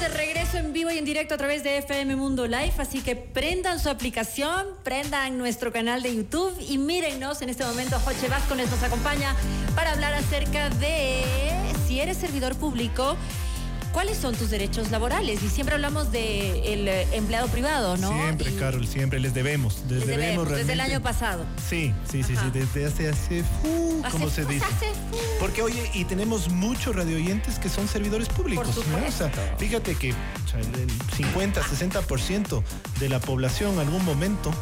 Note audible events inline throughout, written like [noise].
de regreso en vivo y en directo a través de FM Mundo Live, así que prendan su aplicación, prendan nuestro canal de YouTube y mírennos. En este momento Joche Vázquez nos acompaña para hablar acerca de si eres servidor público ¿Cuáles son tus derechos laborales? Y siempre hablamos del de empleado privado, ¿no? Siempre, Carol, siempre les debemos. Les, debemos, desde el año pasado. Sí, sí, sí, sí, desde hace, hace, uh, ¿cómo se dice? Hace, Porque, oye, y tenemos muchos radioyentes que son servidores públicos. Por supuesto. O sea, fíjate que el 50, 60% de la población en algún momento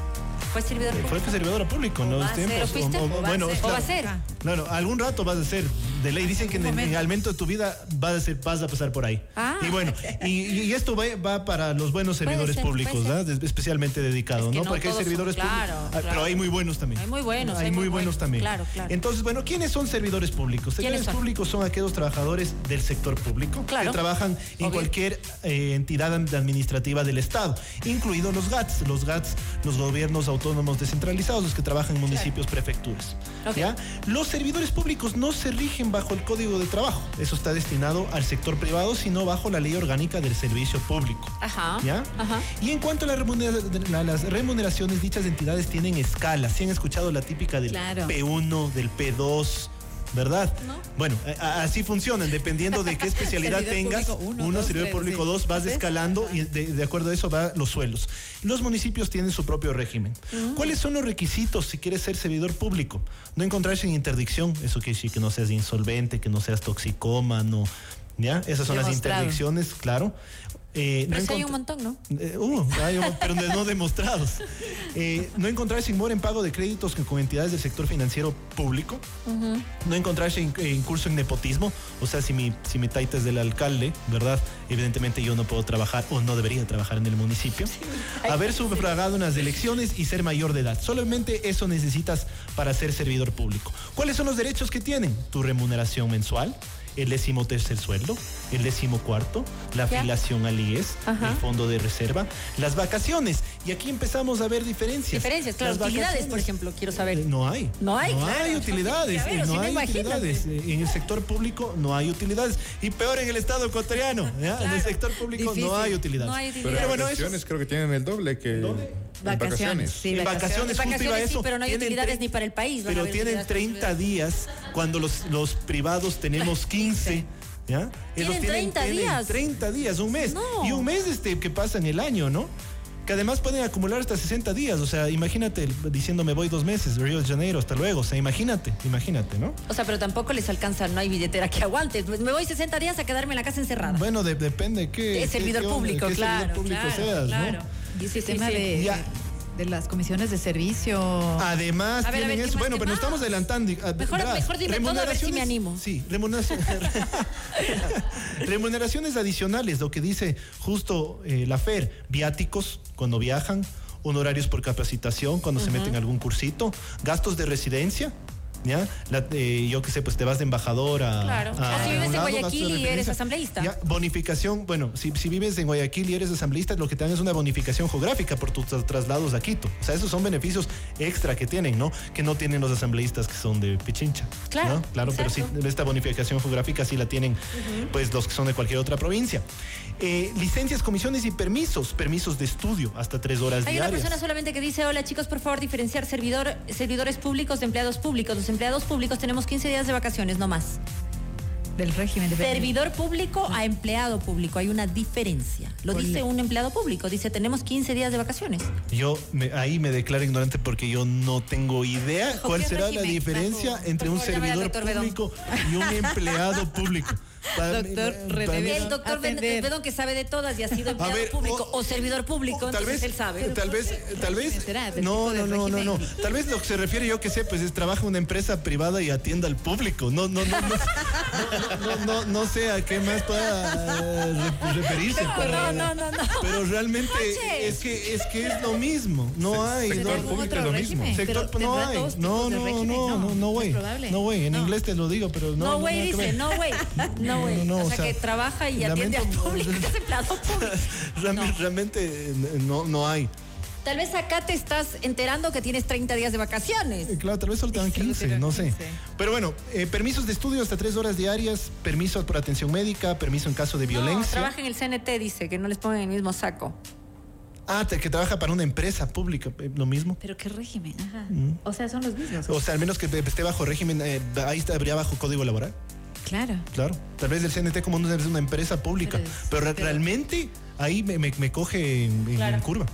fue servidor público. Fue servidor público, ¿no? Va tiempos. O, o, bueno, va a ser. Claro, algún rato vas a ser de ley. Dicen que en, el aumento de tu vida vas a, ser, vas a pasar por ahí. Ah. Y bueno, y, esto va, para los buenos servidores públicos, ¿verdad? Especialmente dedicados, ¿no? Porque hay servidores públicos. Ah, pero hay muy buenos también. Hay muy buenos. Hay, muy, buenos, también. Claro, claro. Entonces, bueno, ¿quiénes son servidores públicos? Servidores públicos son aquellos trabajadores del sector público que trabajan en cualquier eh, entidad administrativa del Estado, incluidos los GATS, los GATS, los gobiernos autónomos descentralizados, los que trabajan en municipios, prefecturas. ¿ya? Los servidores públicos no se rigen bajo el Código de Trabajo. Eso está destinado al sector privado, sino bajo la ley orgánica del servicio público. Ajá. ¿Ya? Ajá. Y en cuanto a, las remuneraciones, dichas entidades tienen escalas. Si han escuchado la típica del P1, del P2, ¿verdad? Bueno, así funcionan, dependiendo de qué [laughs] especialidad tengas. Uno, servidor público dos, vas escalando y de, acuerdo a eso va los suelos. Los municipios tienen su propio régimen. Mm. ¿Cuáles son los requisitos si quieres ser servidor público? No encontrarse en interdicción, eso quiere decir que no seas insolvente, que no seas toxicómano, ¿Ya? Esas son las interdicciones, claro. Eh, pero no hay un montón, ¿no? Eh, uh, pero no demostrados. [laughs] Eh, no encontrarse inmóvil en pago de créditos con entidades del sector financiero público. No encontrarse en, curso en nepotismo. O sea, si mi, si mi taita es del alcalde, ¿verdad? Evidentemente yo no puedo trabajar o no debería trabajar en el municipio. Haber sufragado unas elecciones y ser mayor de edad. Solamente eso necesitas para ser servidor público. ¿Cuáles son los derechos que tienen? Tu remuneración mensual el décimo tercer sueldo, el décimo cuarto, la afiliación al IES, el fondo de reserva, las vacaciones. Y aquí empezamos a ver diferencias. Diferencias, claro, utilidades, por ejemplo, quiero saber. no hay. No hay, no hay utilidades. no hay utilidades. En el sector público no hay utilidades. Y peor en el Estado ecuatoriano. En el sector público no hay utilidades. No hay utilidades. Pero, bueno, creo que tienen el doble que. Vacaciones. Sí, vacaciones, vacaciones, sí, pero no hay utilidades ni para el país. Pero tienen 30 días cuando los, los privados tenemos [laughs] 15. ¿Ya? ¿Tienen, 30 días. 30 días, un mes. Y un mes este que pasa en el año, ¿no? Que además pueden acumular hasta 60 días. O sea, imagínate diciendo me voy dos meses, Río de Janeiro, hasta luego. O sea, imagínate, imagínate, ¿no? O sea, pero tampoco les alcanza, no hay billetera que aguante. Me voy 60 días a quedarme en la casa encerrada. Bueno, depende qué. Es servidor público, claro. público seas, claro. Y el sistema de, de las comisiones de servicio. Además, tienen eso. Bueno, pero nos estamos adelantando. Mejor, mejor dime todo a ver si me animo. Sí, remuneraciones, [laughs] remuneraciones adicionales, lo que dice justo eh, la FER, viáticos cuando viajan, honorarios por capacitación cuando se meten algún cursito, gastos de residencia, ¿ya? Eh, yo qué sé, pues te vas de embajador a. Claro. A, si vives en Guayaquil y eres asambleísta. Bonificación, bueno, si, si, vives en Guayaquil y eres asambleísta, lo que te dan es una bonificación geográfica por tus traslados a Quito. O sea, esos son beneficios extra que tienen, ¿no? Que no tienen los asambleístas que son de Pichincha. Claro. Claro, pero sí, esta bonificación geográfica sí la tienen, pues, los que son de cualquier otra provincia. Eh, licencias, comisiones y permisos, permisos de estudio, hasta tres horas Hay diarias. Hay una persona solamente que dice, hola chicos, por favor, diferenciar servidor, servidores públicos de empleados públicos empleados públicos tenemos 15 días de vacaciones, no más. Del régimen de Servidor público a empleado público, hay una diferencia. Lo dice un empleado público, dice tenemos 15 días de vacaciones. Yo ahí me declaro ignorante porque yo no tengo idea cuál será la diferencia entre un servidor público y un empleado público. Doctor El doctor Bedón que sabe de todas y ha sido empleado público o, servidor público, tal vez, él sabe. Tal vez, tal vez. No, no, no, no, no. Tal vez lo que se refiere yo que sé, pues es trabaja en una empresa privada y atienda al público. No, no, no, no, no, no, sé a qué más pueda referirse. No, no, no, no. Pero realmente es que es que es lo mismo. No hay. Sector público es lo mismo. Sector no hay. No, no, no, no, no, güey. No, güey. En inglés te lo digo, pero no. No, güey, dice, no, güey. [laughs] No, güey. No, o, sea, que trabaja y atiende al público, que es empleado [laughs] público. realmente, no, no hay. Tal vez acá te estás enterando que tienes 30 días de vacaciones. Eh, claro, tal vez solo te dan 15, no sé. Pero bueno, eh, permisos de estudio hasta tres horas diarias, permiso por atención médica, permiso en caso de violencia. No, trabaja en el CNT, dice, que no les pongan el mismo saco. Ah, que trabaja para una empresa pública, eh, lo mismo. Pero qué régimen, ajá. Mm. O sea, son los mismos. O sea, al menos que esté bajo régimen, ahí estaría bajo código laboral. Claro. Claro. Tal vez el CNT como es una empresa pública. Pero, realmente ahí me, coge en curva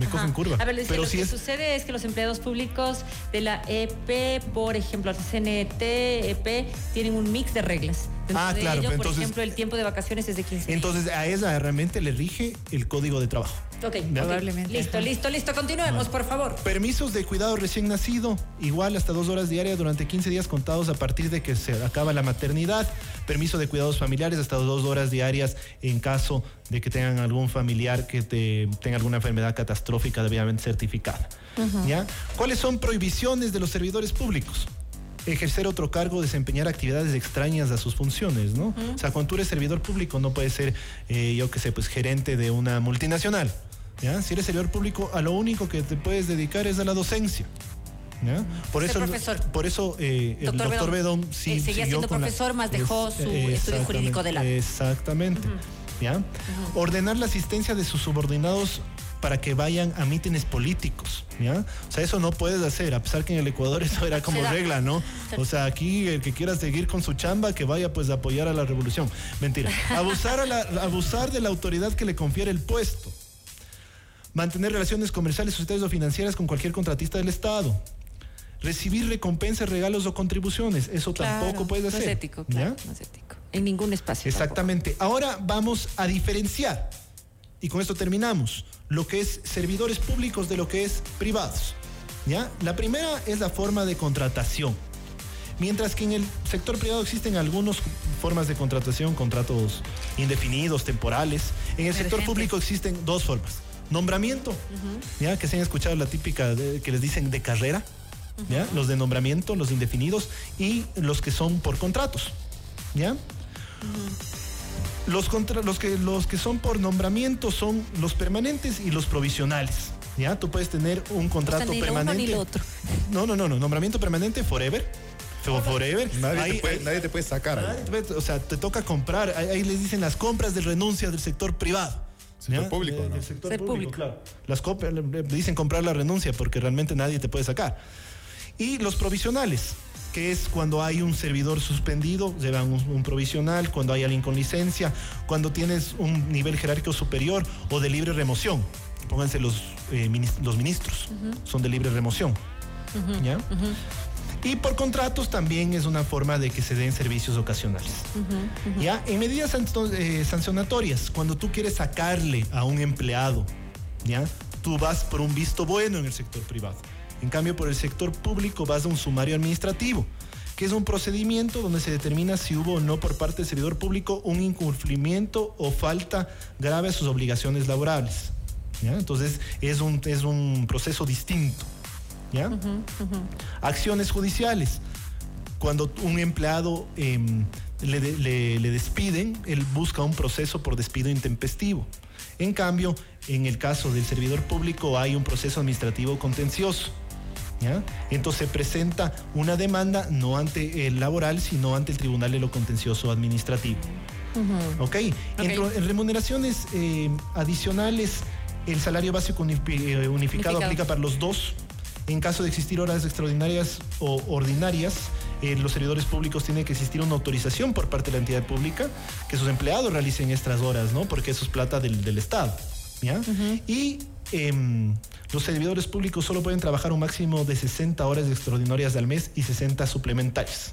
me cogen curva. A ver, lo que sucede es que los empleados públicos de la EP, por ejemplo, CNT, EP, tienen un mix de reglas. ah, claro. por ejemplo, el tiempo de vacaciones es de 15 Entonces, a esa realmente le rige el código de trabajo. Ok, probablemente. Listo, listo, listo. Continuemos, por favor. Permisos de cuidado recién nacido, igual hasta dos horas diarias durante 15 días contados a partir de que se acaba la maternidad. Permiso de cuidados familiares hasta dos horas diarias en caso de que tengan algún familiar que tenga alguna enfermedad catastrófica debidamente certificada. ¿Ya? ¿Cuáles son prohibiciones de los servidores públicos? ejercer otro cargo, desempeñar actividades extrañas a sus funciones, ¿no? O sea, cuando tú eres servidor público no puedes ser, eh, yo qué sé, pues gerente de una multinacional. ¿Ya? Si eres servidor público, a lo único que te puedes dedicar es a la docencia. ¿ya? Por, eso, por eso eh, el doctor Bedón, sí, eh, seguía siendo profesor, más dejó su estudio jurídico de lado. Exactamente. ¿ya? Ordenar la asistencia de sus subordinados para que vayan a mítines políticos, ¿ya? O sea, eso no puedes hacer, a pesar que en el Ecuador eso era [laughs] como regla, ¿no? O sea, aquí el que quiera seguir con su chamba, que vaya pues a apoyar a la revolución. Mentira. [laughs] Abusar, a la, abusar de la autoridad que le confiere el puesto. Mantener relaciones comerciales, societarias o financieras con cualquier contratista del Estado. Recibir recompensas, regalos o contribuciones. Eso tampoco puede hacer. No es ético, claro, no es ético. En ningún espacio. Exactamente. Ahora vamos a diferenciar y con esto terminamos, lo que es servidores públicos de lo que es privados. ¿ya? La primera es la forma de contratación. Mientras que en el sector privado existen algunas formas de contratación, contratos indefinidos, temporales, en el sector público existen dos formas. Nombramiento, ¿ya? que se han escuchado la típica que les dicen de carrera, ¿ya? los de nombramiento, los indefinidos y los que son por contratos. ¿ya? Los, los, que, los que son por nombramiento son los permanentes y los provisionales. ¿Ya? Tú puedes tener un contrato permanente. [laughs] No, no, no, no. Nombramiento permanente forever. Forever. Nadie, te, puede, nadie te, puede, sacar. o sea, te toca comprar. Ahí, les dicen las compras de renuncia del sector privado. Sector público, Del sector público, claro. Las dicen comprar la renuncia porque realmente nadie te puede sacar. Y los provisionales que es cuando hay un servidor suspendido, llevan un, provisional, cuando hay alguien con licencia, cuando tienes un nivel jerárquico superior o de libre remoción. Pónganse los, eh, los ministros, son de libre remoción. ¿Ya? Y por contratos también es una forma de que se den servicios ocasionales. ¿Ya? En medidas eh, sancionatorias, cuando tú quieres sacarle a un empleado, ¿ya? Tú vas por un visto bueno en el sector privado. En cambio, por el sector público vas a un sumario administrativo, que es un procedimiento donde se determina si hubo o no por parte del servidor público un incumplimiento o falta grave a sus obligaciones laborales. Entonces, es un, es un proceso distinto. ¿Ya? Acciones judiciales. Cuando un empleado em, le, le despiden, él busca un proceso por despido intempestivo. En cambio, en el caso del servidor público hay un proceso administrativo contencioso. Entonces se presenta una demanda no ante el laboral, sino ante el Tribunal de lo Contencioso Administrativo. ¿Ok? En, remuneraciones eh, adicionales, el salario básico eh, unificado, aplica para los dos. En caso de existir horas extraordinarias o ordinarias, eh, los servidores públicos tienen que existir una autorización por parte de la entidad pública que sus empleados realicen estas horas, ¿no? Porque eso es plata del, Estado. ¿ya? Y em, los servidores públicos solo pueden trabajar un máximo de 60 horas extraordinarias al mes y 60 suplementarias.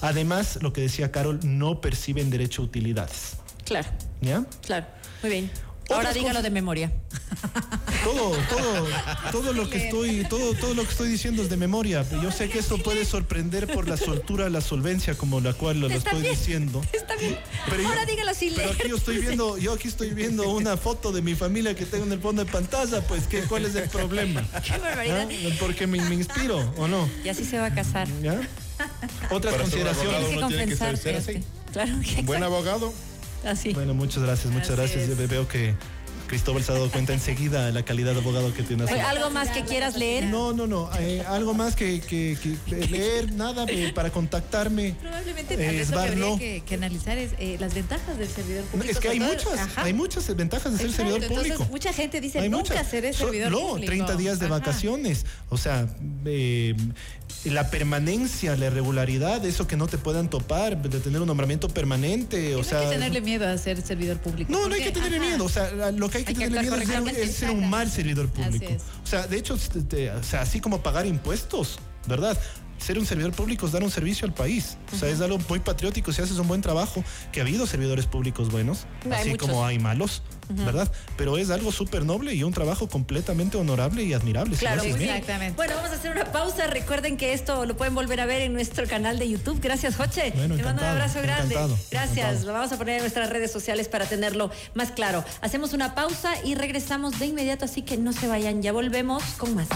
Además, lo que decía Carol, no perciben derecho a utilidades. Claro. ¿Ya? Claro. Muy bien. Ahora dígalo de memoria. [laughs] Todo, todo, todo lo que estoy, todo, todo lo que estoy diciendo es de memoria. Yo sé que esto puede sorprender por la soltura, la solvencia como la cual lo, estoy diciendo. Está bien. Pero Ahora dígalo sin Pero aquí yo estoy viendo, yo aquí estoy viendo una foto de mi familia que tengo en el fondo de pantalla, pues ¿qué, ¿cuál es el problema? [laughs] Qué barbaridad. Porque me, inspiro, ¿o no? Y así se va a casar. ¿Ya? Otras consideraciones. que Claro Un buen abogado Así. Bueno, muchas gracias, muchas gracias. Veo que Cristóbal se ha dado cuenta enseguida de la calidad de abogado que tiene. ¿Algo más que quieras leer? No, no, no. Eh, algo más que, que, que leer, nada eh, para contactarme. Probablemente eh, eso que habría que, que, analizar es eh, las ventajas del servidor público. Es que hay muchas, hay muchas ventajas de ser servidor público. Entonces, mucha gente dice, nunca seré servidor so, público. No, 30 días de vacaciones. O sea, eh, la permanencia, la regularidad, eso que no te puedan topar, de tener un nombramiento permanente, o no sea... hay que tenerle miedo a ser servidor público. No, no hay que tenerle miedo, o sea, lo que hay que hay tenerle miedo es ser, un mal servidor público. O sea, de hecho, o sea, así como pagar impuestos, ¿verdad? Ser un servidor público es dar un servicio al país. O sea, es algo muy patriótico. Si haces un buen trabajo, que ha habido servidores públicos buenos, así como hay malos, ¿verdad? Pero es algo súper noble y un trabajo completamente honorable y admirable. Claro, exactamente. Bueno, vamos a hacer una pausa. Recuerden que esto lo pueden volver a ver en nuestro canal de YouTube. Gracias, Joche. Te mando un abrazo grande. Gracias. Lo vamos a poner en nuestras redes sociales para tenerlo más claro. Hacemos una pausa y regresamos de inmediato, así que no se vayan. Ya volvemos con más.